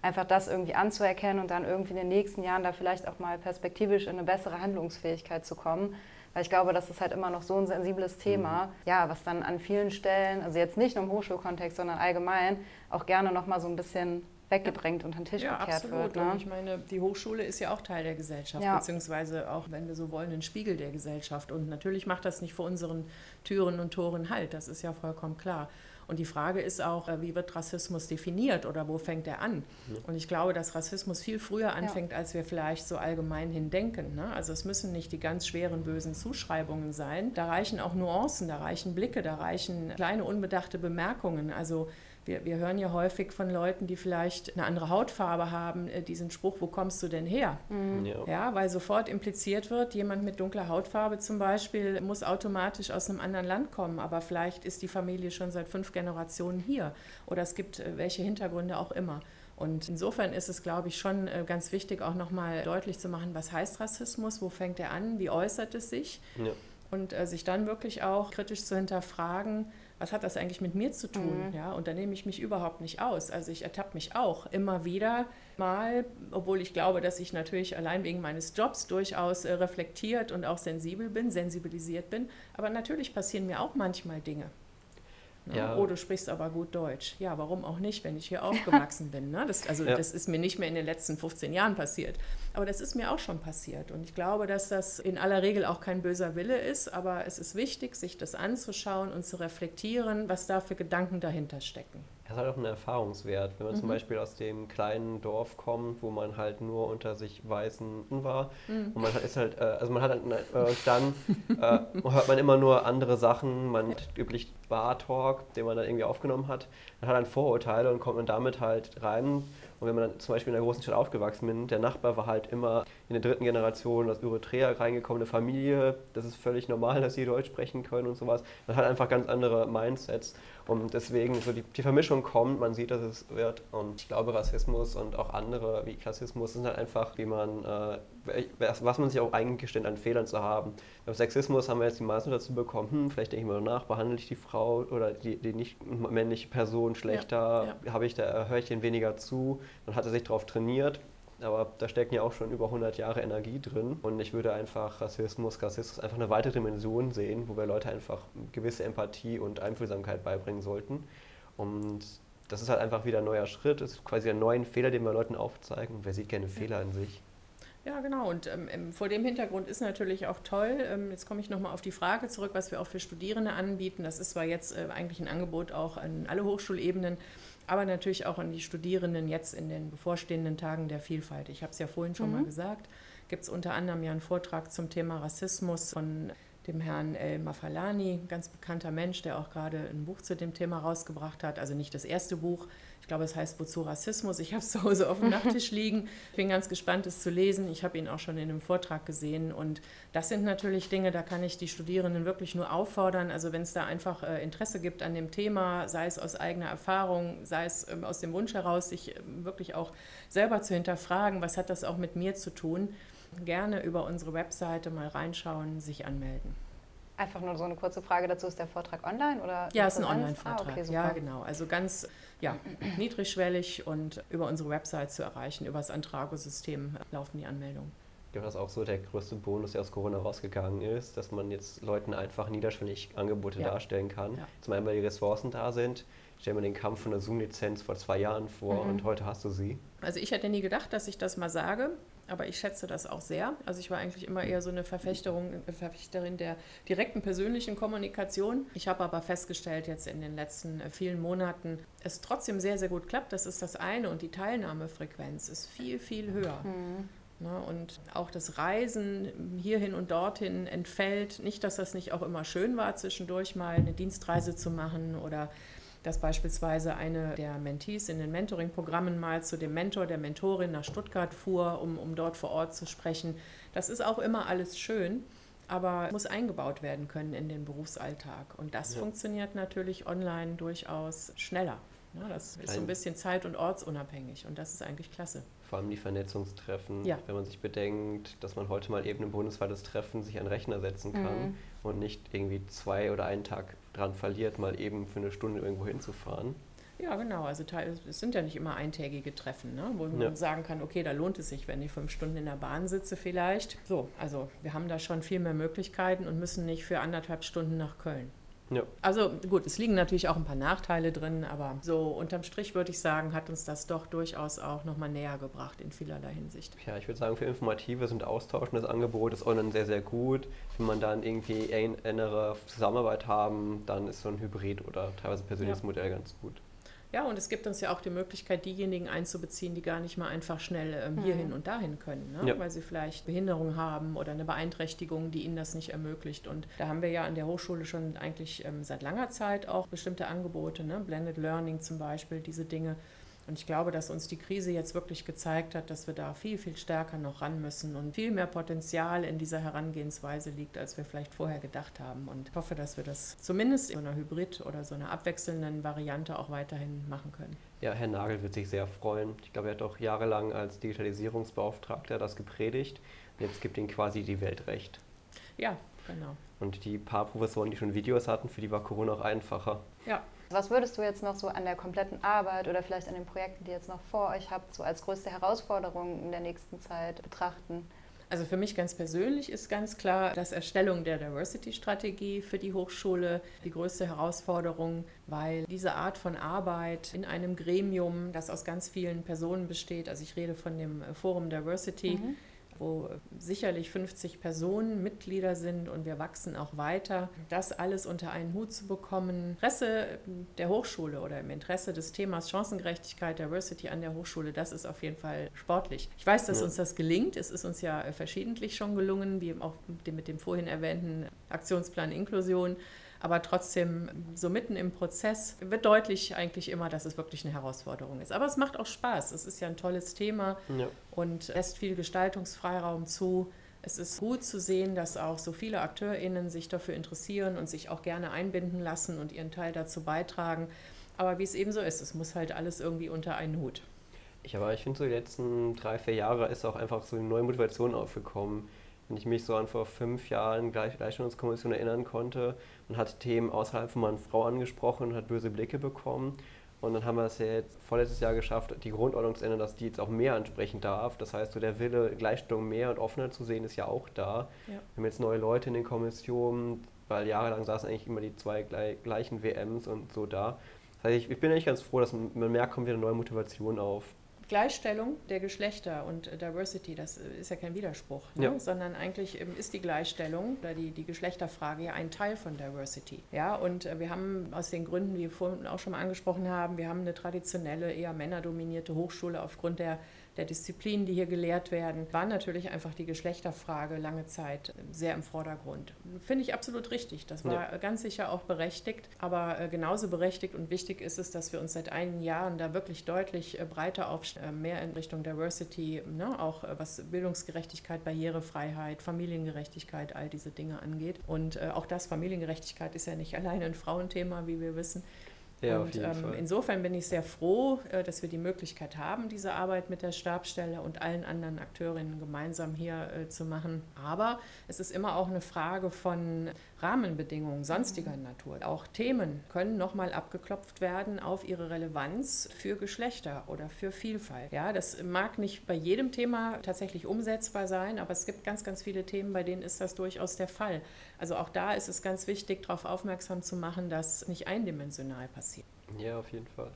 einfach das irgendwie anzuerkennen und dann irgendwie in den nächsten Jahren da vielleicht auch mal perspektivisch in eine bessere Handlungsfähigkeit zu kommen. Weil ich glaube, das ist halt immer noch so ein sensibles Thema, mhm. ja, was dann an vielen Stellen, also jetzt nicht nur im Hochschulkontext, sondern allgemein, auch gerne nochmal so ein bisschen weggedrängt und unter den Tisch ja, gekehrt absolut. wird. Ne? Und ich meine, die Hochschule ist ja auch Teil der Gesellschaft, ja. beziehungsweise auch, wenn wir so wollen, ein Spiegel der Gesellschaft. Und natürlich macht das nicht vor unseren Türen und Toren Halt, das ist ja vollkommen klar. Und die Frage ist auch, äh, wie wird Rassismus definiert oder wo fängt er an? Ja. Und ich glaube, dass Rassismus viel früher anfängt, ja. als wir vielleicht so allgemein hin denken. Ne? Also es müssen nicht die ganz schweren bösen Zuschreibungen sein. Da reichen auch Nuancen, da reichen Blicke, da reichen kleine unbedachte Bemerkungen. Also wir, wir hören ja häufig von Leuten, die vielleicht eine andere Hautfarbe haben, äh, diesen Spruch, wo kommst du denn her? Mhm. Ja. ja, weil sofort impliziert wird, jemand mit dunkler Hautfarbe zum Beispiel muss automatisch aus einem anderen Land kommen, aber vielleicht ist die Familie schon seit fünf Generationen hier oder es gibt äh, welche Hintergründe auch immer. Und insofern ist es, glaube ich, schon äh, ganz wichtig, auch nochmal deutlich zu machen, was heißt Rassismus, wo fängt er an, wie äußert es sich? Ja. Und äh, sich dann wirklich auch kritisch zu hinterfragen, was hat das eigentlich mit mir zu tun? Mhm. Ja, und da nehme ich mich überhaupt nicht aus. Also ich ertappe mich auch immer wieder mal, obwohl ich glaube, dass ich natürlich allein wegen meines Jobs durchaus äh, reflektiert und auch sensibel bin, sensibilisiert bin. Aber natürlich passieren mir auch manchmal Dinge. Ne? Ja. Oh, du sprichst aber gut Deutsch. Ja, warum auch nicht, wenn ich hier aufgewachsen bin? Ne? Das, also ja. das ist mir nicht mehr in den letzten 15 Jahren passiert. Aber das ist mir auch schon passiert. Und ich glaube, dass das in aller Regel auch kein böser Wille ist, aber es ist wichtig, sich das anzuschauen und zu reflektieren, was da für Gedanken dahinter stecken. Das ist halt auch ein Erfahrungswert. Wenn man mhm. zum Beispiel aus dem kleinen Dorf kommt, wo man halt nur unter sich Weißen war mhm. und man ist halt, äh, also man hat halt, äh, dann äh, hört man immer nur andere Sachen, man üblich Bar-Talk, den man dann irgendwie aufgenommen hat, man hat dann Vorurteile und kommt man damit halt rein und wenn man dann zum Beispiel in einer großen Stadt aufgewachsen bin, der Nachbar war halt immer in der dritten Generation aus Eritrea reingekommene Familie. Das ist völlig normal, dass sie Deutsch sprechen können und sowas. Man hat einfach ganz andere Mindsets. Und deswegen so die, die Vermischung kommt, man sieht, dass es wird. Und ich glaube, Rassismus und auch andere wie Klassismus sind halt einfach, wie man, äh, was man sich auch eingesteht an Fehlern zu haben. Beim Sexismus haben wir jetzt die meisten dazu bekommen, hm, vielleicht denke ich mal nach, behandle ich die Frau oder die, die nicht männliche Person schlechter, ja, ja. habe ich da, höre ich den weniger zu, dann hat er sich darauf trainiert. Aber da stecken ja auch schon über 100 Jahre Energie drin. Und ich würde einfach Rassismus, Rassismus einfach eine weitere Dimension sehen, wo wir Leute einfach gewisse Empathie und Einfühlsamkeit beibringen sollten. Und das ist halt einfach wieder ein neuer Schritt, das ist quasi ein neuer Fehler, den wir Leuten aufzeigen. Wer sieht gerne Fehler in sich? Ja, genau. Und ähm, vor dem Hintergrund ist natürlich auch toll, ähm, jetzt komme ich nochmal auf die Frage zurück, was wir auch für Studierende anbieten. Das ist zwar jetzt äh, eigentlich ein Angebot auch an alle Hochschulebenen, aber natürlich auch an die Studierenden jetzt in den bevorstehenden Tagen der Vielfalt. Ich habe es ja vorhin schon mhm. mal gesagt, gibt es unter anderem ja einen Vortrag zum Thema Rassismus von dem Herrn El Mafalani, ganz bekannter Mensch, der auch gerade ein Buch zu dem Thema rausgebracht hat. Also nicht das erste Buch, ich glaube, es heißt Wozu Rassismus. Ich habe es zu Hause auf dem Nachttisch liegen. Ich bin ganz gespannt, es zu lesen. Ich habe ihn auch schon in einem Vortrag gesehen. Und das sind natürlich Dinge, da kann ich die Studierenden wirklich nur auffordern. Also wenn es da einfach äh, Interesse gibt an dem Thema, sei es aus eigener Erfahrung, sei es ähm, aus dem Wunsch heraus, sich ähm, wirklich auch selber zu hinterfragen, was hat das auch mit mir zu tun, gerne über unsere Webseite mal reinschauen, sich anmelden. Einfach nur so eine kurze Frage dazu, ist der Vortrag online oder? Ja, es ist ein Online-Vortrag. Ah, okay, ja, genau. Also ganz ja, <clears throat> niedrigschwellig und über unsere Website zu erreichen, über das Antrago-System laufen die Anmeldungen. Ja, das auch so der größte Bonus, der aus Corona rausgegangen ist, dass man jetzt Leuten einfach niederschwellig Angebote ja. darstellen kann. Ja. Zum einen, weil die Ressourcen da sind. Stell mir den Kampf von der Zoom-Lizenz vor zwei Jahren vor mhm. und heute hast du sie. Also ich hätte nie gedacht, dass ich das mal sage, aber ich schätze das auch sehr. Also ich war eigentlich immer eher so eine Verfechterung, Verfechterin der direkten persönlichen Kommunikation. Ich habe aber festgestellt jetzt in den letzten äh, vielen Monaten, es trotzdem sehr, sehr gut klappt. Das ist das eine und die Teilnahmefrequenz ist viel, viel höher. Mhm. Ne? Und auch das Reisen hierhin und dorthin entfällt. Nicht, dass das nicht auch immer schön war, zwischendurch mal eine Dienstreise zu machen oder dass beispielsweise eine der Mentees in den Mentoring-Programmen mal zu dem Mentor, der Mentorin nach Stuttgart fuhr, um, um dort vor Ort zu sprechen. Das ist auch immer alles schön, aber muss eingebaut werden können in den Berufsalltag. Und das ja. funktioniert natürlich online durchaus schneller. Ja, das ist so ein bisschen zeit- und ortsunabhängig und das ist eigentlich klasse. Vor allem die Vernetzungstreffen, ja. wenn man sich bedenkt, dass man heute mal eben ein bundesweites Treffen sich an den Rechner setzen kann mhm. und nicht irgendwie zwei oder einen Tag dran verliert, mal eben für eine Stunde irgendwo hinzufahren. Ja, genau. Also es sind ja nicht immer eintägige Treffen, ne? wo man ja. sagen kann, okay, da lohnt es sich, wenn ich fünf Stunden in der Bahn sitze vielleicht. So, also wir haben da schon viel mehr Möglichkeiten und müssen nicht für anderthalb Stunden nach Köln. Ja. Also gut, es liegen natürlich auch ein paar Nachteile drin, aber so unterm Strich würde ich sagen, hat uns das doch durchaus auch nochmal näher gebracht in vielerlei Hinsicht. Ja, ich würde sagen, für informatives und austauschendes Angebot ist online sehr, sehr gut. Wenn man dann irgendwie eine innere Zusammenarbeit haben, dann ist so ein Hybrid oder teilweise persönliches ja. Modell ganz gut. Ja, und es gibt uns ja auch die Möglichkeit, diejenigen einzubeziehen, die gar nicht mal einfach schnell ähm, hierhin mhm. und dahin können, ne? ja. weil sie vielleicht Behinderung haben oder eine Beeinträchtigung, die ihnen das nicht ermöglicht. Und da haben wir ja an der Hochschule schon eigentlich ähm, seit langer Zeit auch bestimmte Angebote, ne? Blended Learning zum Beispiel, diese Dinge und ich glaube, dass uns die Krise jetzt wirklich gezeigt hat, dass wir da viel, viel stärker noch ran müssen und viel mehr Potenzial in dieser Herangehensweise liegt, als wir vielleicht vorher gedacht haben. Und ich hoffe, dass wir das zumindest in einer Hybrid- oder so einer abwechselnden Variante auch weiterhin machen können. Ja, Herr Nagel wird sich sehr freuen. Ich glaube, er hat auch jahrelang als Digitalisierungsbeauftragter das gepredigt. Und jetzt gibt ihm quasi die Welt recht. Ja, genau. Und die paar Professoren, die schon Videos hatten, für die war Corona auch einfacher. Ja, was würdest du jetzt noch so an der kompletten Arbeit oder vielleicht an den Projekten, die ihr jetzt noch vor euch habt, so als größte Herausforderung in der nächsten Zeit betrachten? Also für mich ganz persönlich ist ganz klar, dass Erstellung der Diversity-Strategie für die Hochschule die größte Herausforderung, weil diese Art von Arbeit in einem Gremium, das aus ganz vielen Personen besteht, also ich rede von dem Forum Diversity, mhm wo sicherlich 50 Personen Mitglieder sind und wir wachsen auch weiter. Das alles unter einen Hut zu bekommen, Interesse der Hochschule oder im Interesse des Themas Chancengerechtigkeit, Diversity an der Hochschule, das ist auf jeden Fall sportlich. Ich weiß, dass ja. uns das gelingt. Es ist uns ja verschiedentlich schon gelungen, wie auch mit dem vorhin erwähnten Aktionsplan Inklusion. Aber trotzdem, so mitten im Prozess wird deutlich eigentlich immer, dass es wirklich eine Herausforderung ist. Aber es macht auch Spaß. Es ist ja ein tolles Thema ja. und lässt viel Gestaltungsfreiraum zu. Es ist gut zu sehen, dass auch so viele AkteurInnen sich dafür interessieren und sich auch gerne einbinden lassen und ihren Teil dazu beitragen. Aber wie es eben so ist, es muss halt alles irgendwie unter einen Hut. Ich, aber ich finde, so die letzten drei, vier Jahre ist auch einfach so eine neue Motivation aufgekommen wenn ich mich so an vor fünf Jahren Gleichstellungskommission erinnern konnte und hat Themen außerhalb von Mann Frau angesprochen und hat böse Blicke bekommen. Und dann haben wir es ja jetzt vorletztes Jahr geschafft, die Grundordnung zu ändern, dass die jetzt auch mehr ansprechen darf. Das heißt, so der Wille, Gleichstellung mehr und offener zu sehen, ist ja auch da. Ja. Wir haben jetzt neue Leute in den Kommissionen, weil jahrelang saßen eigentlich immer die zwei gleichen WMs und so da. Das heißt, ich, bin eigentlich ganz froh, dass man merkt, kommt wieder eine neue Motivation auf. Gleichstellung der Geschlechter und Diversity, das ist ja kein Widerspruch, ne? ja. sondern eigentlich ist die Gleichstellung oder die, die Geschlechterfrage ja ein Teil von Diversity. Ja, und äh, wir haben aus den Gründen, wie wir vorhin auch schon mal angesprochen haben, wir haben eine traditionelle, eher männerdominierte Hochschule aufgrund der der Disziplinen, die hier gelehrt werden, war natürlich einfach die Geschlechterfrage lange Zeit sehr im Vordergrund. Finde ich absolut richtig. Das war ja. ganz sicher auch berechtigt. Aber äh, genauso berechtigt und wichtig ist es, dass wir uns seit einigen Jahren da wirklich deutlich äh, breiter aufstellen, äh, mehr in Richtung Diversity, ne? auch was Bildungsgerechtigkeit, Barrierefreiheit, Familiengerechtigkeit, all diese Dinge angeht. Und auch das, Familiengerechtigkeit ist ja nicht <laughs> alleine ein Frauenthema, wie wir wissen. Ja, und ähm, insofern bin ich sehr froh, äh, dass wir die Möglichkeit haben, diese Arbeit mit der Stabstelle und allen anderen Akteurinnen gemeinsam hier äh, zu machen. Aber es ist immer auch eine Frage von Rahmenbedingungen sonstiger mhm. Natur. Auch Themen können nochmal abgeklopft werden auf ihre Relevanz für Geschlechter oder für Vielfalt. Ja, das mag nicht bei jedem Thema tatsächlich umsetzbar sein, aber es gibt ganz, ganz viele Themen, bei denen ist das durchaus der Fall. Also auch da ist es ganz wichtig, darauf aufmerksam zu machen, dass nicht eindimensional passiert. Ja, auf jeden Fall.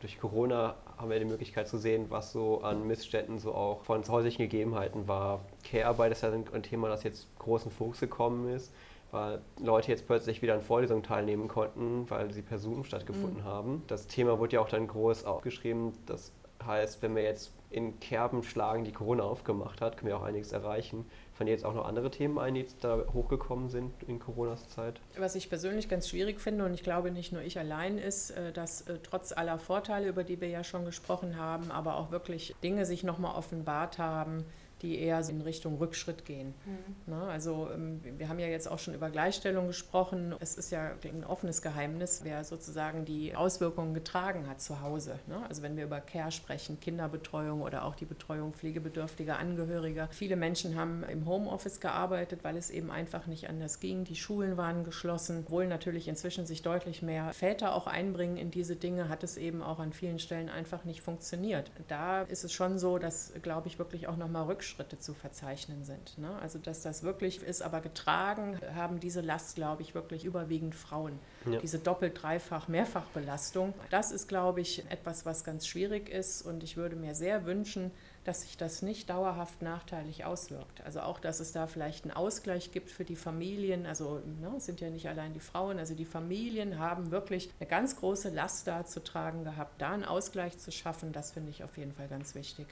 Durch Corona haben wir die Möglichkeit zu sehen, was so an Missständen so auch von häuslichen Gegebenheiten war. Care-Arbeit ist ja ein Thema, das jetzt großen Fokus gekommen ist weil Leute jetzt plötzlich wieder an Vorlesungen teilnehmen konnten, weil sie per Zoom stattgefunden mhm. haben. Das Thema wurde ja auch dann groß aufgeschrieben, dass Heißt, wenn wir jetzt in Kerben schlagen, die Corona aufgemacht hat, können wir auch einiges erreichen. Fallen jetzt auch noch andere Themen ein, die jetzt da hochgekommen sind in Coronas Zeit? Was ich persönlich ganz schwierig finde, und ich glaube nicht nur ich allein, ist, äh, dass äh, trotz aller Vorteile, über die wir ja schon gesprochen haben, aber auch wirklich Dinge sich nochmal offenbart haben, die eher in Richtung Rückschritt gehen. Mhm. Ne, also ähm, wir haben ja jetzt auch schon über Gleichstellung gesprochen. Es ist ja ein offenes Geheimnis, wer sozusagen die Auswirkungen getragen hat zu Hause. Ne? Also wenn wir über Care sprechen, Kinderbetreuung oder auch die Betreuung pflegebedürftiger Angehöriger. Viele Menschen haben im Homeoffice gearbeitet, weil es eben einfach nicht anders ging. Die Schulen waren geschlossen. Obwohl natürlich inzwischen sich deutlich mehr Väter auch einbringen in diese Dinge, hat es eben auch an vielen Stellen einfach nicht funktioniert. Da ist es schon so, dass, glaube ich, wirklich auch nochmal Rückschritt Rückschritte zu verzeichnen sind. Ne? Also dass das wirklich ist, aber getragen haben diese Last, glaube ich, wirklich überwiegend Frauen. Ja. Diese doppelt, dreifach, mehrfachbelastung. Das ist, glaube ich, etwas, was ganz schwierig ist und ich würde mir sehr wünschen, dass sich das nicht dauerhaft nachteilig auswirkt. Also auch, dass es da vielleicht einen Ausgleich gibt für die Familien. Also ne, es sind ja nicht allein die Frauen, also die Familien haben wirklich eine ganz große Last da zu tragen gehabt. Da einen Ausgleich zu schaffen, das finde ich auf jeden Fall ganz wichtig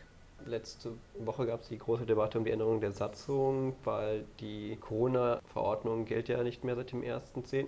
letzte Woche gab es die große Debatte um die Änderung der Satzung, weil die Corona-Verordnung gilt ja nicht mehr seit dem 1.10.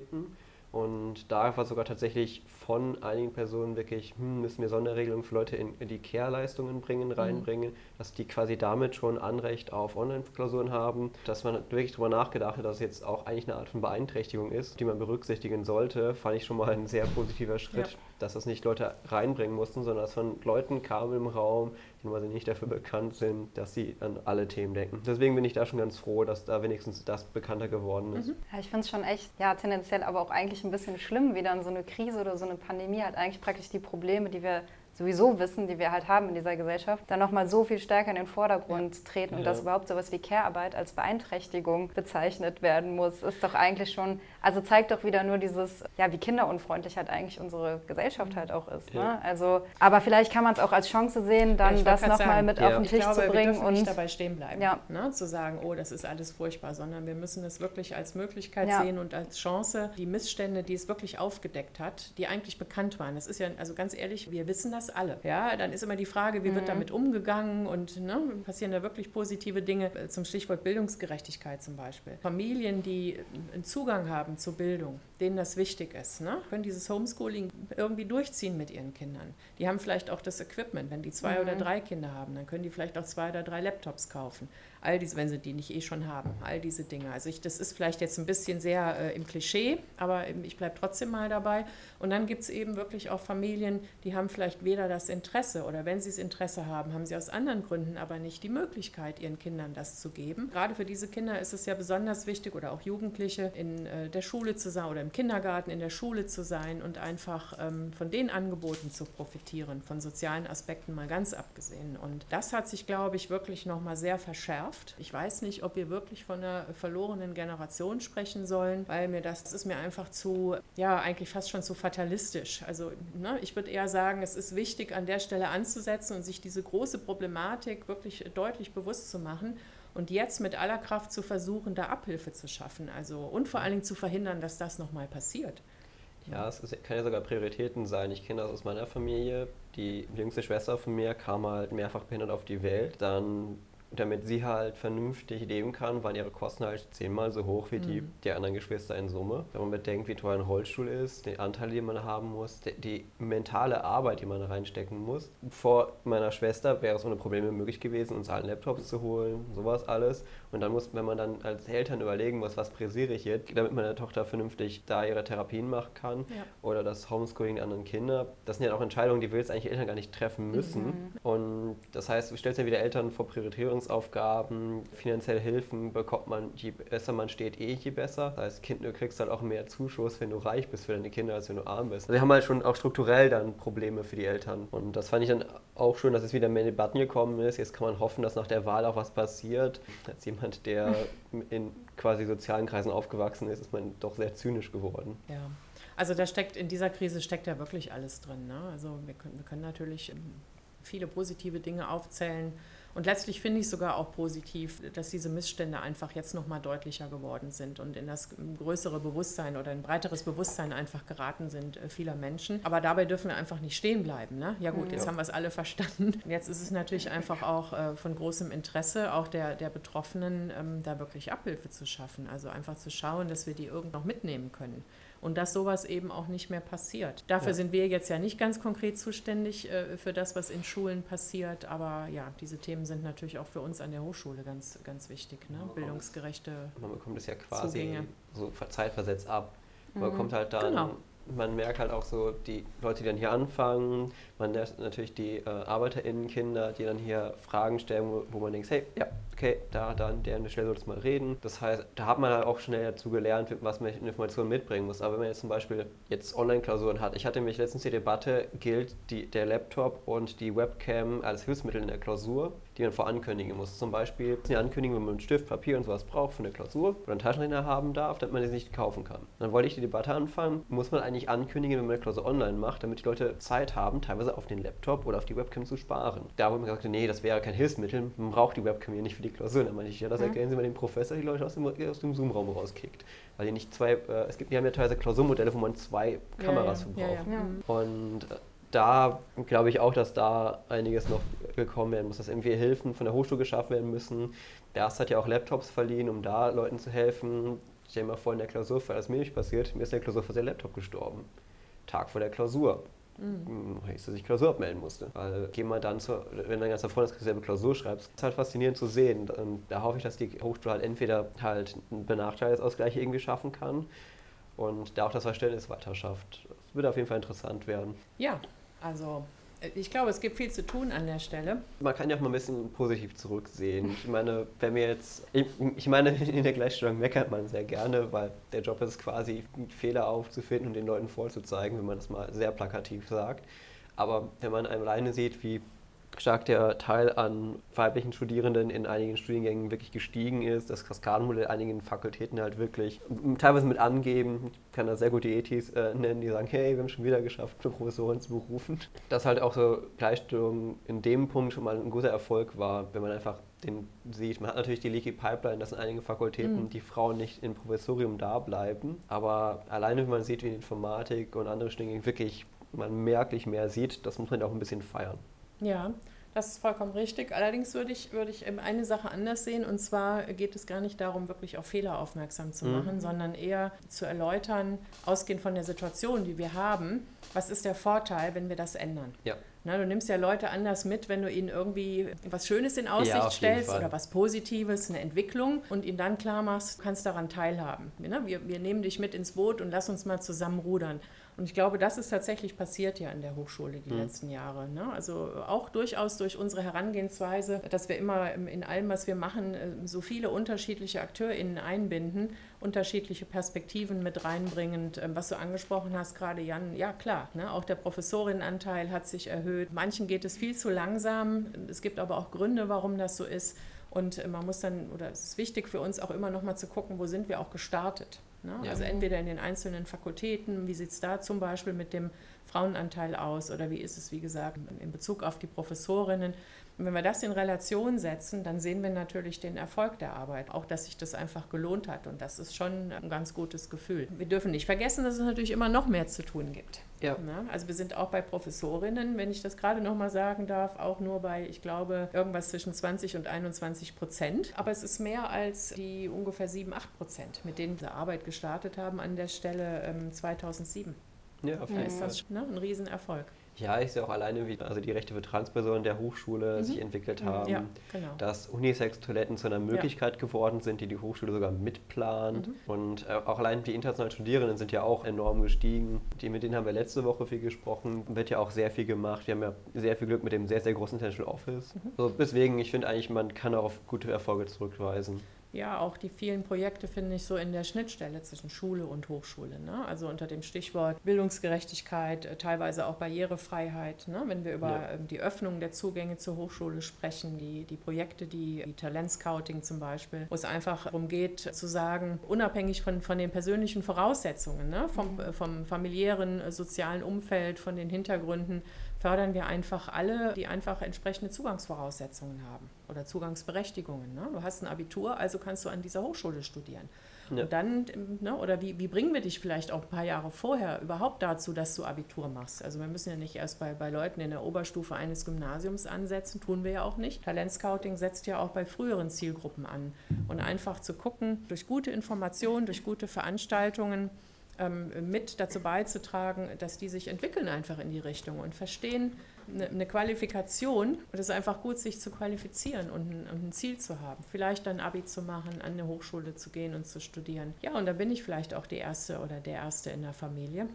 Und da war sogar tatsächlich von einigen Personen wirklich, hm, müssen wir Sonderregelungen für Leute in, in die Care-Leistungen bringen, mhm. reinbringen, mhm. dass die quasi damit schon Anrecht auf Online-Klausuren haben, dass man wirklich darüber nachgedacht hat, dass es jetzt auch eigentlich eine Art von Beeinträchtigung ist, die man berücksichtigen sollte, fand ich schon mal ein sehr positiver Schritt, ja. Dass das nicht Leute reinbringen mussten, sondern dass von Leuten kam im Raum, die quasi nicht dafür bekannt sind, dass sie an alle Themen denken. Deswegen bin ich da schon ganz froh, dass da wenigstens das bekannter geworden ist. Mhm. Ja, ich finde es schon echt, ja, tendenziell aber auch eigentlich ein bisschen schlimm, wie dann so eine Krise oder so eine Pandemie halt eigentlich praktisch die Probleme, die wir sowieso wissen, die wir halt haben in dieser Gesellschaft, dann nochmal so viel stärker in den Vordergrund ja. treten und ja. dass überhaupt sowas wie Care-Arbeit als Beeinträchtigung bezeichnet werden muss, ist doch eigentlich schon, also zeigt doch wieder nur dieses, ja, wie kinderunfreundlich halt eigentlich unsere Gesellschaft halt auch ist. Ja. Ne? Also, aber vielleicht kann man es auch als Chance sehen, dann das nochmal mit auf den Tisch glaube, zu bringen. Wir und nicht dabei stehen bleiben, ne? zu sagen, oh, das ist alles furchtbar, sondern wir müssen es wirklich als Möglichkeit sehen und als Chance, die Missstände, die es wirklich aufgedeckt hat, die eigentlich bekannt waren. Das ist ja, also ganz ehrlich, wir wissen das alle. Ja, dann ist immer die Frage, wie mhm. wird damit umgegangen und ne, passieren da wirklich positive Dinge zum Stichwort Bildungsgerechtigkeit zum Beispiel. Familien, die einen Zugang haben zur Bildung, denen das wichtig ist, ne, können dieses Homeschooling irgendwie durchziehen mit ihren Kindern. Die haben vielleicht auch das Equipment, wenn die zwei mhm. oder drei Kinder haben, dann können die vielleicht auch zwei oder drei Laptops kaufen all diese, wenn sie die nicht eh schon haben, all diese Dinge. Also ich, das ist vielleicht jetzt ein bisschen sehr äh, im Klischee, aber ich bleibe trotzdem mal dabei. Und dann gibt es eben wirklich auch Familien, die haben vielleicht weder das Interesse oder wenn sie das Interesse haben, haben sie aus anderen Gründen aber nicht die Möglichkeit, ihren Kindern das zu geben. Gerade für diese Kinder ist es ja besonders wichtig oder auch Jugendliche in äh, der Schule zu sein oder im Kindergarten in der Schule zu sein und einfach ähm, von den Angeboten zu profitieren, von sozialen Aspekten mal ganz abgesehen. Und das hat sich, glaube ich, wirklich nochmal sehr verschärft geschafft. Ich weiß nicht, ob wir wirklich von einer verlorenen Generation sprechen sollen, weil mir das, das ist mir einfach zu, ja, eigentlich fast schon zu fatalistisch. Also ne, ich würde eher sagen, es ist wichtig, an der Stelle anzusetzen und sich diese große Problematik wirklich deutlich bewusst zu machen und jetzt mit aller Kraft zu versuchen, da Abhilfe zu schaffen. Also und vor allen Dingen zu verhindern, dass das nochmal passiert. Ja, es ist, kann ja sogar Prioritäten sein. Ich kenne das aus meiner Familie. Die jüngste Schwester von mir kam halt mehrfach behindert auf die Welt. Dann damit sie halt vernünftig leben kann, waren ihre Kosten halt zehnmal so hoch wie die mhm. der anderen Geschwister in Summe. Wenn man bedenkt, wie teuer ein Rollstuhl ist, den Anteil, den man haben muss, die, die mentale Arbeit, die man reinstecken muss. Vor meiner Schwester wäre es ohne Probleme möglich gewesen, uns allen Laptops zu holen, sowas alles. Und dann muss, wenn man dann als Eltern überlegen muss, was präsiere ich jetzt, damit meine Tochter vernünftig da ihre Therapien machen kann ja. oder das Homeschooling der anderen Kinder, das sind ja auch Entscheidungen, die wir jetzt eigentlich Eltern gar nicht treffen müssen. Mhm. Und das heißt, du stellst ja wieder Eltern vor Priorisierung Erziehungsaufgaben, finanzielle Hilfen bekommt man, je besser man steht, eh je besser. Das heißt, kind, du kriegst halt auch mehr Zuschuss, wenn du reich bist für deine Kinder, als wenn du arm bist. Also wir haben halt schon auch strukturell dann Probleme für die Eltern. Und das fand ich dann auch schön, dass es wieder mehr Debatten gekommen ist. Jetzt kann man hoffen, dass nach der Wahl auch was passiert. Als jemand, der in quasi sozialen Kreisen aufgewachsen ist, ist man doch sehr zynisch geworden. Ja. Also da steckt in dieser Krise steckt ja wirklich alles drin. Ne? Also wir können, wir können natürlich viele positive Dinge aufzählen Und letztlich finde ich sogar auch positiv, dass diese Missstände einfach jetzt nochmal deutlicher geworden sind und in das größere Bewusstsein oder ein breiteres Bewusstsein einfach geraten sind äh, vieler Menschen. Aber dabei dürfen wir einfach nicht stehen bleiben. Ne? Ja gut, jetzt ja. haben wir es alle verstanden. <laughs> Jetzt ist es natürlich einfach auch äh, von großem Interesse, auch der, der Betroffenen, ähm, da wirklich Abhilfe zu schaffen. Also einfach zu schauen, dass wir die irgend noch mitnehmen können und dass sowas eben auch nicht mehr passiert. Dafür ja. sind wir jetzt ja nicht ganz konkret zuständig äh, für das, was in Schulen passiert, aber ja, diese Themen sind natürlich auch für uns an der Hochschule ganz, ganz wichtig, ne? bildungsgerechte Man bekommt es ja quasi Zugänge. so zeitversetzt ab. Man mhm. kommt halt dann genau man merkt halt auch so die Leute, die dann hier anfangen, man lernt natürlich die äh, ArbeiterInnen-Kinder, die dann hier Fragen stellen, wo, wo, man denkt, hey, ja, okay, da, da an der Stelle solltest du mal reden. Das heißt, da hat man halt auch schnell dazu gelernt, was man in Informationen mitbringen muss. Aber wenn man jetzt zum Beispiel jetzt Online-Klausuren hat, ich hatte mich letztens die Debatte, gilt die, der Laptop und die Webcam als Hilfsmittel in der Klausur, die man vorankündigen muss. Zum Beispiel eine Ankündigung, wenn man einen Stift, Papier und sowas braucht für eine Klausur oder einen Taschenrechner haben darf, damit man sie nicht kaufen kann. Dann wollte ich die Debatte anfangen, muss man eigentlich ankündigen, wenn man eine Klausur online macht, damit die Leute Zeit haben, teilweise auf den Laptop oder auf die Webcam zu sparen. Da wurde mir gesagt, nee, das wäre kein Hilfsmittel, man braucht die Webcam hier nicht für die Klausur. Dann meinte ich, ja, das erklären Sie mal dem Professor, die Leute aus dem, aus dem Zoom-Raum rauskickt. Weil die nicht zwei, äh, es gibt, die haben ja teilweise Klausurmodelle, wo man zwei Kameras ja, ja. für braucht. Ja, Und äh, da glaube ich auch, dass da einiges noch gekommen werden muss, dass irgendwie Hilfen von der Hochschule geschaffen werden müssen. Der Erst hat ja auch Laptops verliehen, um da Leuten zu helfen. Ich stell dir mal vor, in der Klausur, weil das mir nicht passiert, mir ist in der Klausur vor der Laptop gestorben. Tag vor der Klausur. Mhm. Ich, dass ich Klausur abmelden musste. Weil geh mal dann zur, wenn dein ganzer Freundeskreis dieselbe Klausur schreibst, ist halt faszinierend zu sehen. Und da hoffe ich, dass die Hochschule halt entweder halt einen Benachteiligungsausgleich irgendwie schaffen kann und da auch das Verständnis weiter schafft. Es wird auf jeden Fall interessant werden. Ja, also ich glaube, es gibt viel zu tun an der Stelle. Man kann ja auch mal ein bisschen positiv zurücksehen. Ich meine, wenn wir jetzt, ich, ich meine, <laughs> in der Gleichstellung meckert man sehr gerne, weil der Job ist quasi, Fehler aufzufinden und den Leuten vorzuzeigen, wenn man das mal sehr plakativ sagt. Aber wenn man alleine sieht, wie stark der Teil an weiblichen Studierenden in einigen Studiengängen wirklich gestiegen ist, das Kaskadenmodell einigen Fakultäten halt wirklich teilweise mit angeben, ich kann da sehr gute Ethis äh, nennen, die sagen, hey, wir haben schon wieder geschafft, eine Professorin zu berufen. <laughs> Dass halt auch so Gleichstellung in dem Punkt schon mal ein guter Erfolg war, wenn man einfach den sieht. Man hat natürlich die Leaky Pipeline, dass in einigen Fakultäten mhm. die Frauen nicht im Professorium da bleiben, aber alleine wenn man sieht, wie in Informatik und andere Studiengänge wirklich man merklich mehr sieht, das muss man auch ein bisschen feiern. Ja, das ist vollkommen richtig. Allerdings würde ich, würde ich eine Sache anders sehen. Und zwar geht es gar nicht darum, wirklich auf Fehler aufmerksam zu machen, mhm. sondern eher zu erläutern, ausgehend von der Situation, die wir haben, was ist der Vorteil, wenn wir das ändern. Ja. Na, du nimmst ja Leute anders mit, wenn du ihnen irgendwie was Schönes in Aussicht ja, stellst oder was Positives, eine Entwicklung und ihnen dann klar machst, du kannst daran teilhaben. Wir, wir nehmen dich mit ins Boot und lass uns mal zusammen rudern. Und ich glaube, das ist tatsächlich passiert ja in der Hochschule die mhm. letzten Jahre. Ne? Also auch durchaus durch unsere Herangehensweise, dass wir immer in allem, was wir machen, äh, so viele unterschiedliche AkteurInnen einbinden, unterschiedliche Perspektiven mit reinbringend. Ähm, was du angesprochen hast gerade, Jan, ja klar, ne? auch der Professorinnenanteil hat sich erhöht. Manchen geht es viel zu langsam. Es gibt aber auch Gründe, warum das so ist. Und äh, man muss dann, oder es ist wichtig für uns auch immer noch mal zu gucken, wo sind wir auch gestartet. Ne? Ja. Also entweder in den einzelnen Fakultäten, wie sieht es da zum Beispiel mit dem Frauenanteil aus oder wie ist es, wie gesagt, in Bezug auf die Professorinnen. Wenn wir das in Relation setzen, dann sehen wir natürlich den Erfolg der Arbeit, auch dass sich das einfach gelohnt hat. Und das ist schon ein ganz gutes Gefühl. Wir dürfen nicht vergessen, dass es natürlich immer noch mehr zu tun gibt. Ja. Na, also wir sind auch bei Professorinnen, wenn ich das gerade noch mal sagen darf, auch nur bei, ich glaube, irgendwas zwischen 20 und 21 Prozent. Aber es ist mehr als die ungefähr 7, 8 Prozent, mit denen wir Arbeit gestartet haben an der Stelle ähm, 2007. Ja, auf jeden Fall. ist das ne, ein Riesenerfolg. Ja, ich sehe auch alleine, wie also die Rechte für Transpersonen der Hochschule mhm. sich entwickelt mhm. haben, ja, genau. dass Unisex-Toiletten zu einer Möglichkeit ja. geworden sind, die die Hochschule sogar mitplant. Mhm. Und äh, auch allein die internationalen Studierenden sind ja auch enorm gestiegen. Die, mit denen haben wir letzte Woche viel gesprochen. Wird ja auch sehr viel gemacht. Wir haben ja sehr viel Glück mit dem sehr, sehr großen International Office. Mhm. Also deswegen, ich finde eigentlich, man kann auch auf gute Erfolge zurückweisen ja, auch die vielen Projekte finde ich so in der Schnittstelle zwischen Schule und Hochschule. Ne? Also unter dem Stichwort Bildungsgerechtigkeit, äh, teilweise auch Barrierefreiheit. Ne? Wenn wir über ja. Ähm, die Öffnung der Zugänge zur Hochschule sprechen, die, die Projekte, die, die Talentscouting zum Beispiel, wo es einfach darum geht zu sagen, unabhängig von, von den persönlichen Voraussetzungen, ne? vom, mhm. Äh, vom familiären, äh, sozialen Umfeld, von den Hintergründen, fördern wir einfach alle, die einfach entsprechende Zugangsvoraussetzungen haben oder Zugangsberechtigungen. Ne? Du hast ein Abitur, also kannst du an dieser Hochschule studieren. Ja. Und dann, ne, oder wie, wie bringen wir dich vielleicht auch ein paar Jahre vorher überhaupt dazu, dass du Abitur machst? Also wir müssen ja nicht erst bei, bei Leuten in der Oberstufe eines Gymnasiums ansetzen, tun wir ja auch nicht. Talentscouting setzt ja auch bei früheren Zielgruppen an. Und einfach zu gucken, durch gute Informationen, durch gute Veranstaltungen, mit dazu beizutragen, dass die sich entwickeln einfach in die Richtung und verstehen, eine, Qualifikation. Und es ist einfach gut, sich zu qualifizieren und ein, und ein, Ziel zu haben. Vielleicht dann Abi zu machen, an eine Hochschule zu gehen und zu studieren. Ja, und da bin ich vielleicht auch die Erste oder der Erste in der Familie.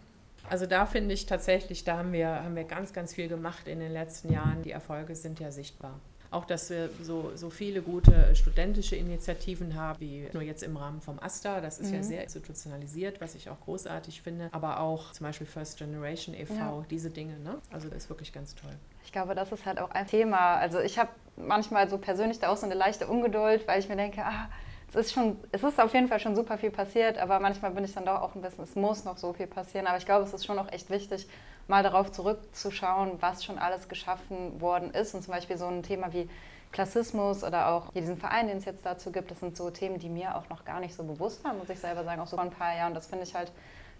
Also da finde ich tatsächlich, da haben wir, haben wir ganz, ganz viel gemacht in den letzten Jahren. Die Erfolge sind ja sichtbar. Auch, dass wir so, so viele gute studentische Initiativen haben, wie nur jetzt im Rahmen vom AStA. Das ist mhm. ja sehr institutionalisiert, was ich auch großartig finde. Aber auch zum Beispiel First Generation e.V., ja. diese Dinge. Ne? Also das ist wirklich ganz toll. Ich glaube, das ist halt auch ein Thema. Also ich habe manchmal so persönlich da auch so eine leichte Ungeduld, weil ich mir denke, ah, es ist schon, es ist auf jeden Fall schon super viel passiert, aber manchmal bin ich dann doch auch ein bisschen, es muss noch so viel passieren. Aber ich glaube, es ist schon auch echt wichtig, mal darauf zurückzuschauen, was schon alles geschaffen worden ist. Und zum Beispiel so ein Thema wie Klassismus oder auch diesen Verein, den es jetzt dazu gibt, das sind so Themen, die mir auch noch gar nicht so bewusst waren, muss ich selber sagen, auch so vor ein paar Jahren. Das finde ich halt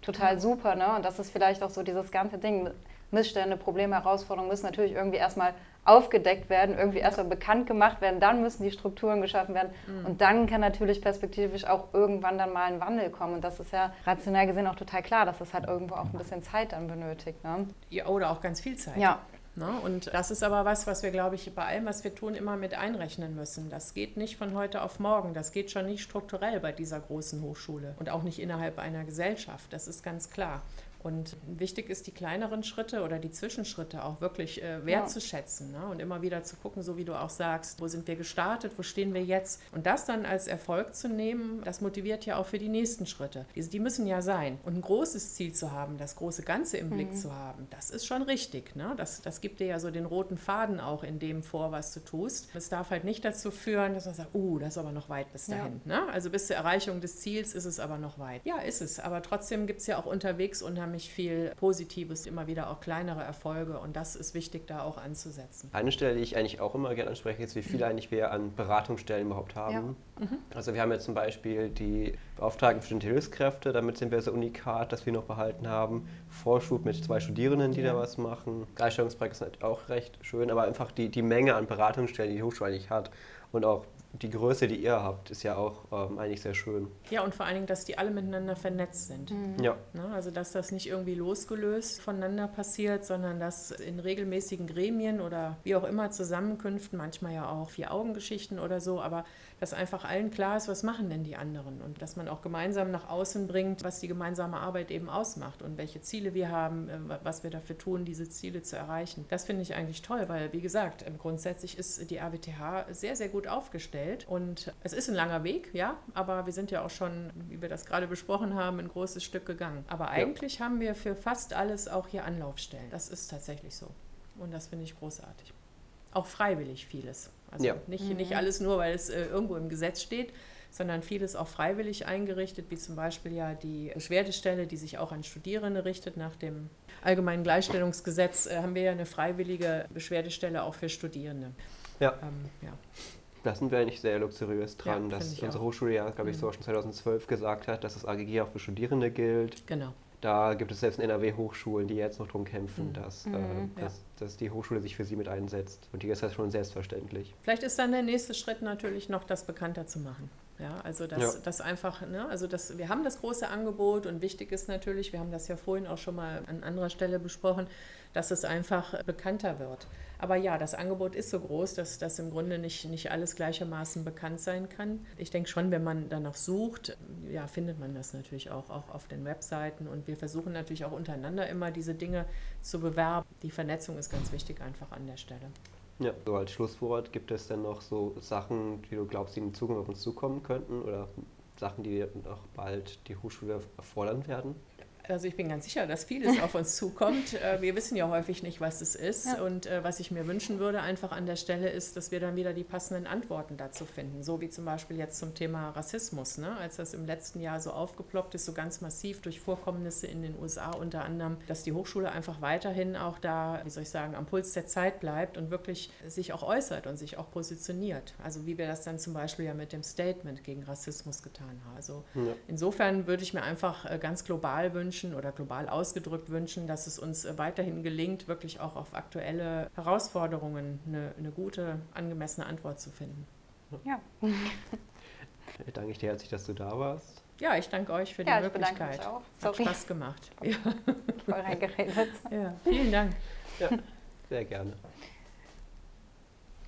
total super. Ne? Und das ist vielleicht auch so dieses ganze Ding. Missstände, Probleme, Herausforderungen müssen natürlich irgendwie erstmal aufgedeckt werden, irgendwie erstmal bekannt gemacht werden, dann müssen die Strukturen geschaffen werden mhm. und dann kann natürlich perspektivisch auch irgendwann dann mal ein Wandel kommen und das ist ja rationell gesehen auch total klar, dass das halt irgendwo auch ein bisschen Zeit dann benötigt. Ne? Ja, oder auch ganz viel Zeit. Ja. Ne? Und das ist aber was, was wir, glaube ich, bei allem, was wir tun, immer mit einrechnen müssen. Das geht nicht von heute auf morgen. Das geht schon nicht strukturell bei dieser großen Hochschule und auch nicht innerhalb einer Gesellschaft. Das ist ganz klar. Und wichtig ist, die kleineren Schritte oder die Zwischenschritte auch wirklich äh, wertzuschätzen ne? und immer wieder zu gucken, so wie du auch sagst, wo sind wir gestartet, wo stehen wir jetzt. Und das dann als Erfolg zu nehmen, das motiviert ja auch für die nächsten Schritte. Die, die müssen ja sein. Und ein großes Ziel zu haben, das große Ganze im mhm. Blick zu haben, das ist schon richtig. Ne? Das, das gibt dir ja so den roten Faden auch in dem vor, was du tust. Es darf halt nicht dazu führen, dass man sagt, uh, das ist aber noch weit bis dahin. Ja. Ne? Also bis zur Erreichung des Ziels ist es aber noch weit. Ja, ist es. Aber trotzdem gibt es ja auch unterwegs unheimlich unheimlich viel Positives, immer wieder auch kleinere Erfolge und das ist wichtig, da auch anzusetzen. Eine Stelle, die ich eigentlich auch immer gerne anspreche, ist, wie viele mhm. eigentlich wir an Beratungsstellen überhaupt haben. Ja. Mhm. Also wir haben jetzt zum Beispiel die Beauftragten für die Hilfskräfte, damit sind wir so unikat, dass wir noch behalten haben. Vorschub mit zwei Studierenden, die ja. da was machen. Gleichstellungsprojekt ist auch recht schön, aber einfach die, die Menge an Beratungsstellen, die die Hochschule eigentlich hat und auch die Größe, die ihr habt, ist ja auch ähm, eigentlich sehr schön. Ja, und vor allen Dingen, dass die alle miteinander vernetzt sind. Mhm. Ja. Ne? Also, dass das nicht irgendwie losgelöst voneinander passiert, sondern dass in regelmäßigen Gremien oder wie auch immer Zusammenkünften, manchmal ja auch Vier-Augen-Geschichten oder so, aber dass einfach allen klar ist, was machen denn die anderen und dass man auch gemeinsam nach außen bringt, was die gemeinsame Arbeit eben ausmacht und welche Ziele wir haben, äh, was wir dafür tun, diese Ziele zu erreichen. Das finde ich eigentlich toll, weil, wie gesagt, grundsätzlich ist die AWTH sehr, sehr gut aufgestellt und es ist ein langer Weg, ja, aber wir sind ja auch schon, wie wir das gerade besprochen haben, ein großes Stück gegangen. Aber eigentlich ja. haben wir für fast alles auch hier Anlaufstellen. Das ist tatsächlich so und das finde ich großartig. Auch freiwillig vieles. Also ja. nicht, mhm. nicht alles nur, weil es äh, irgendwo im Gesetz steht, sondern vieles auch freiwillig eingerichtet, wie zum Beispiel ja die Beschwerdestelle, die sich auch an Studierende richtet. Nach dem Allgemeinen Gleichstellungsgesetz äh, haben wir ja eine freiwillige Beschwerdestelle auch für Studierende. Ja. Ähm, ja. Da sind wir eigentlich sehr luxuriös dran, ja, dass unsere auch. Hochschule ja, glaube ich, mhm. so schon 2012 gesagt hat, dass das AGG auch für Studierende gilt. Genau. Da gibt es selbst in NRW Hochschulen, die jetzt noch darum kämpfen, mhm. dass, mhm. Äh, dass, ja. dass, die Hochschule sich für sie mit einsetzt. Und die ist das schon selbstverständlich. Vielleicht ist dann der nächste Schritt natürlich noch, das bekannter zu machen. Ja, also das, ja. das einfach, ne, also das, wir haben das große Angebot und wichtig ist natürlich, wir haben das ja vorhin auch schon mal an anderer Stelle besprochen, dass es einfach bekannter wird. Aber ja, das Angebot ist so groß, dass das im Grunde nicht, nicht alles gleichermaßen bekannt sein kann. Ich denke schon, wenn man danach sucht, ja, findet man das natürlich auch, auch auf den Webseiten. Und wir versuchen natürlich auch untereinander immer diese Dinge zu bewerben. Die Vernetzung ist ganz wichtig einfach an der Stelle. Ja, so als Schlusswort, gibt es denn noch so Sachen, die du glaubst, die in Zukunft auf uns zukommen könnten oder Sachen, die noch bald die Hochschule erfordern werden? Also ich bin ganz sicher, dass vieles auf uns zukommt. Äh, wir wissen ja häufig nicht, was es ist. Ja. Und äh, was ich mir wünschen würde einfach an der Stelle ist, dass wir dann wieder die passenden Antworten dazu finden. So wie zum Beispiel jetzt zum Thema Rassismus. Ne? Als das im letzten Jahr so aufgeploppt ist, so ganz massiv durch Vorkommnisse in den USA unter anderem, dass die Hochschule einfach weiterhin auch da, wie soll ich sagen, am Puls der Zeit bleibt und wirklich sich auch äußert und sich auch positioniert. Also wie wir das dann zum Beispiel ja mit dem Statement gegen Rassismus getan haben. Also ja. insofern würde ich mir einfach äh, ganz global wünschen, wünschen oder global ausgedrückt wünschen, dass es uns weiterhin gelingt, wirklich auch auf aktuelle Herausforderungen eine, eine gute, angemessene Antwort zu finden. Ja. <laughs> danke ich dir herzlich, dass du da warst. Ja, ich danke euch für die ja, Möglichkeit. Mich auch. Sorry. Hat Spaß gemacht. Ja. <laughs> Voll reingeredet. Ja, vielen Dank. Ja, sehr gerne.